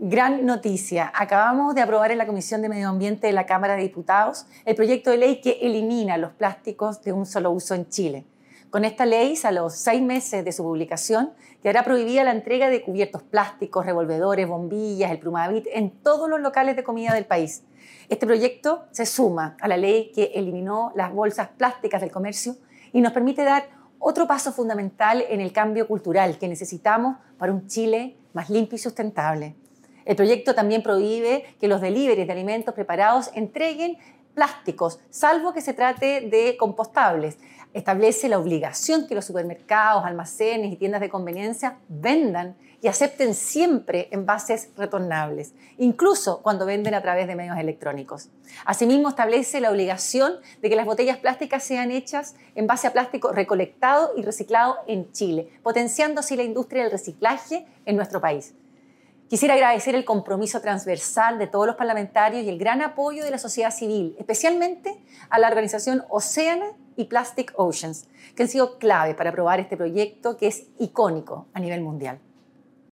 Gran noticia. Acabamos de aprobar en la Comisión de Medio Ambiente de la Cámara de Diputados el proyecto de ley que elimina los plásticos de un solo uso en Chile. Con esta ley, a los seis meses de su publicación, quedará prohibida la entrega de cubiertos plásticos, revolvedores, bombillas, el plumavit en todos los locales de comida del país. Este proyecto se suma a la ley que eliminó las bolsas plásticas del comercio y nos permite dar otro paso fundamental en el cambio cultural que necesitamos para un Chile más limpio y sustentable. El proyecto también prohíbe que los deliveries de alimentos preparados entreguen plásticos, salvo que se trate de compostables. Establece la obligación que los supermercados, almacenes y tiendas de conveniencia vendan y acepten siempre envases retornables, incluso cuando venden a través de medios electrónicos. Asimismo, establece la obligación de que las botellas plásticas sean hechas en base a plástico recolectado y reciclado en Chile, potenciando así la industria del reciclaje en nuestro país. Quisiera agradecer el compromiso transversal de todos los parlamentarios y el gran apoyo de la sociedad civil, especialmente a la organización Oceana y Plastic Oceans, que han sido clave para aprobar este proyecto que es icónico a nivel mundial.